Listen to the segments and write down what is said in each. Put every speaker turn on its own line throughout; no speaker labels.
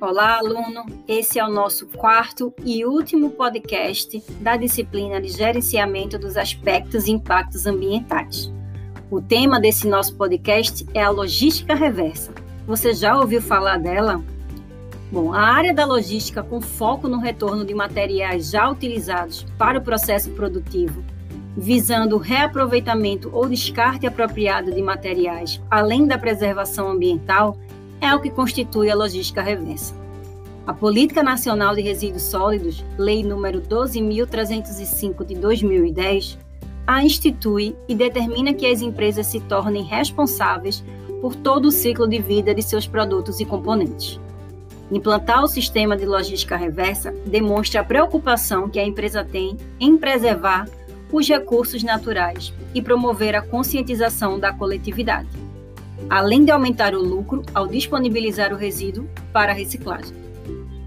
Olá, aluno! Esse é o nosso quarto e último podcast da disciplina de Gerenciamento dos Aspectos e Impactos Ambientais. O tema desse nosso podcast é a logística reversa. Você já ouviu falar dela? Bom, a área da logística com foco no retorno de materiais já utilizados para o processo produtivo, visando o reaproveitamento ou descarte apropriado de materiais, além da preservação ambiental, é o que constitui a logística reversa. A Política Nacional de Resíduos Sólidos, Lei nº 12.305 de 2010, a institui e determina que as empresas se tornem responsáveis por todo o ciclo de vida de seus produtos e componentes. Implantar o sistema de logística reversa demonstra a preocupação que a empresa tem em preservar os recursos naturais e promover a conscientização da coletividade, além de aumentar o lucro ao disponibilizar o resíduo para reciclagem.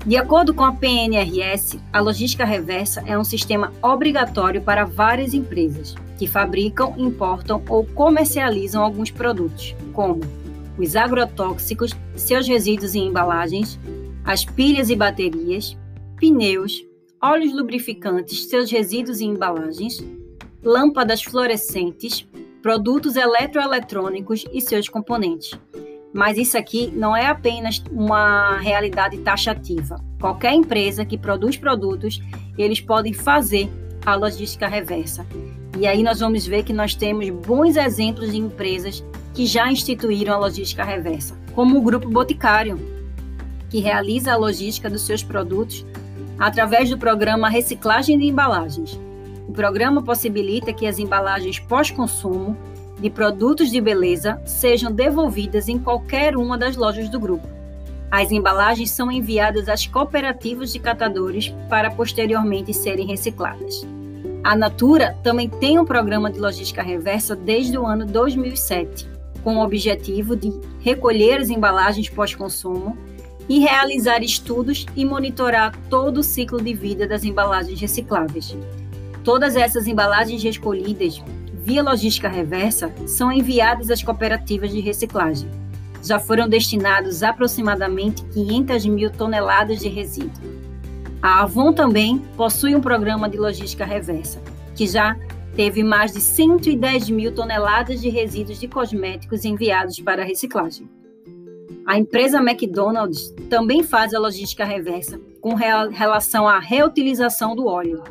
De acordo com a PNRS, a logística reversa é um sistema obrigatório para várias empresas que fabricam, importam ou comercializam alguns produtos, como os agrotóxicos, seus resíduos e embalagens, as pilhas e baterias, pneus, óleos lubrificantes, seus resíduos e embalagens, lâmpadas fluorescentes, produtos eletroeletrônicos e seus componentes. Mas isso aqui não é apenas uma realidade taxativa. Qualquer empresa que produz produtos, eles podem fazer a logística reversa. E aí nós vamos ver que nós temos bons exemplos de empresas que já instituíram a logística reversa, como o Grupo Boticário, que realiza a logística dos seus produtos através do programa Reciclagem de Embalagens. O programa possibilita que as embalagens pós-consumo de produtos de beleza sejam devolvidas em qualquer uma das lojas do grupo. As embalagens são enviadas às cooperativas de catadores para posteriormente serem recicladas. A Natura também tem um programa de logística reversa desde o ano 2007, com o objetivo de recolher as embalagens pós-consumo e realizar estudos e monitorar todo o ciclo de vida das embalagens recicláveis. Todas essas embalagens recolhidas via logística reversa são enviadas às cooperativas de reciclagem. Já foram destinados aproximadamente 500 mil toneladas de resíduo. A Avon também possui um programa de logística reversa, que já teve mais de 110 mil toneladas de resíduos de cosméticos enviados para reciclagem. A empresa McDonald's também faz a logística reversa com relação à reutilização do óleo.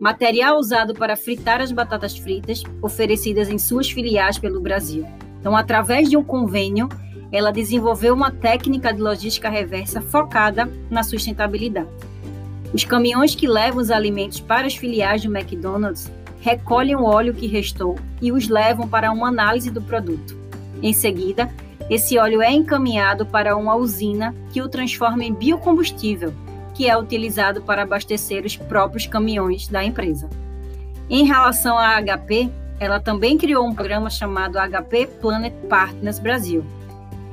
Material usado para fritar as batatas fritas, oferecidas em suas filiais pelo Brasil. Então, através de um convênio, ela desenvolveu uma técnica de logística reversa focada na sustentabilidade. Os caminhões que levam os alimentos para as filiais do McDonald's recolhem o óleo que restou e os levam para uma análise do produto. Em seguida, esse óleo é encaminhado para uma usina que o transforma em biocombustível, que é utilizado para abastecer os próprios caminhões da empresa. Em relação à HP, ela também criou um programa chamado HP Planet Partners Brasil.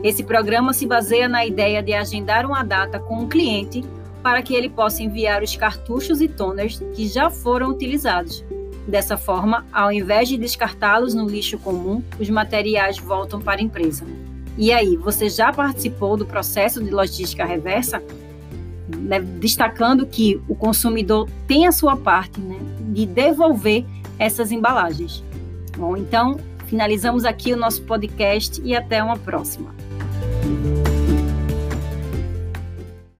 Esse programa se baseia na ideia de agendar uma data com um cliente para que ele possa enviar os cartuchos e toners que já foram utilizados. Dessa forma, ao invés de descartá-los no lixo comum, os materiais voltam para a empresa. E aí, você já participou do processo de logística reversa? Né, destacando que o consumidor tem a sua parte né, de devolver essas embalagens. Bom, então finalizamos aqui o nosso podcast e até uma próxima.